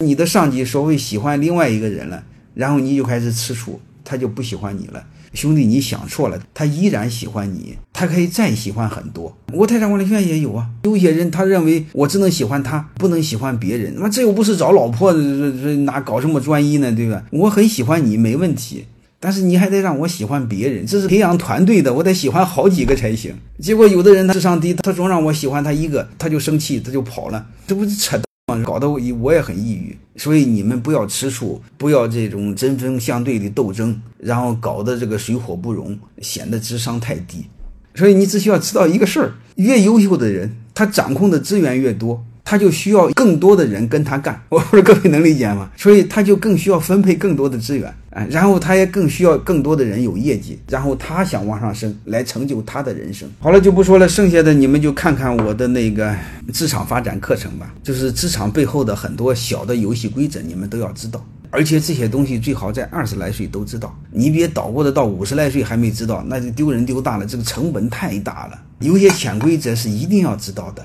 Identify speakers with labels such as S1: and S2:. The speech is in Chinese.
S1: 你的上级说会喜欢另外一个人了，然后你就开始吃醋，他就不喜欢你了。兄弟，你想错了，他依然喜欢你，他可以再喜欢很多。我泰山管理学院也有啊，有些人他认为我只能喜欢他，不能喜欢别人。那这又不是找老婆，这这这哪搞什么专一呢？对吧？我很喜欢你，没问题，但是你还得让我喜欢别人，这是培养团队的，我得喜欢好几个才行。结果有的人他智商低，他总让我喜欢他一个，他就生气，他就跑了，这不是扯淡搞得我我也很抑郁，所以你们不要吃醋，不要这种针锋相对的斗争，然后搞得这个水火不容，显得智商太低。所以你只需要知道一个事儿：越优秀的人，他掌控的资源越多。他就需要更多的人跟他干，我不知道各位能理解吗？所以他就更需要分配更多的资源，哎，然后他也更需要更多的人有业绩，然后他想往上升，来成就他的人生。好了，就不说了，剩下的你们就看看我的那个职场发展课程吧，就是职场背后的很多小的游戏规则，你们都要知道，而且这些东西最好在二十来岁都知道，你别捣鼓的到五十来岁还没知道，那就丢人丢大了，这个成本太大了。有些潜规则是一定要知道的。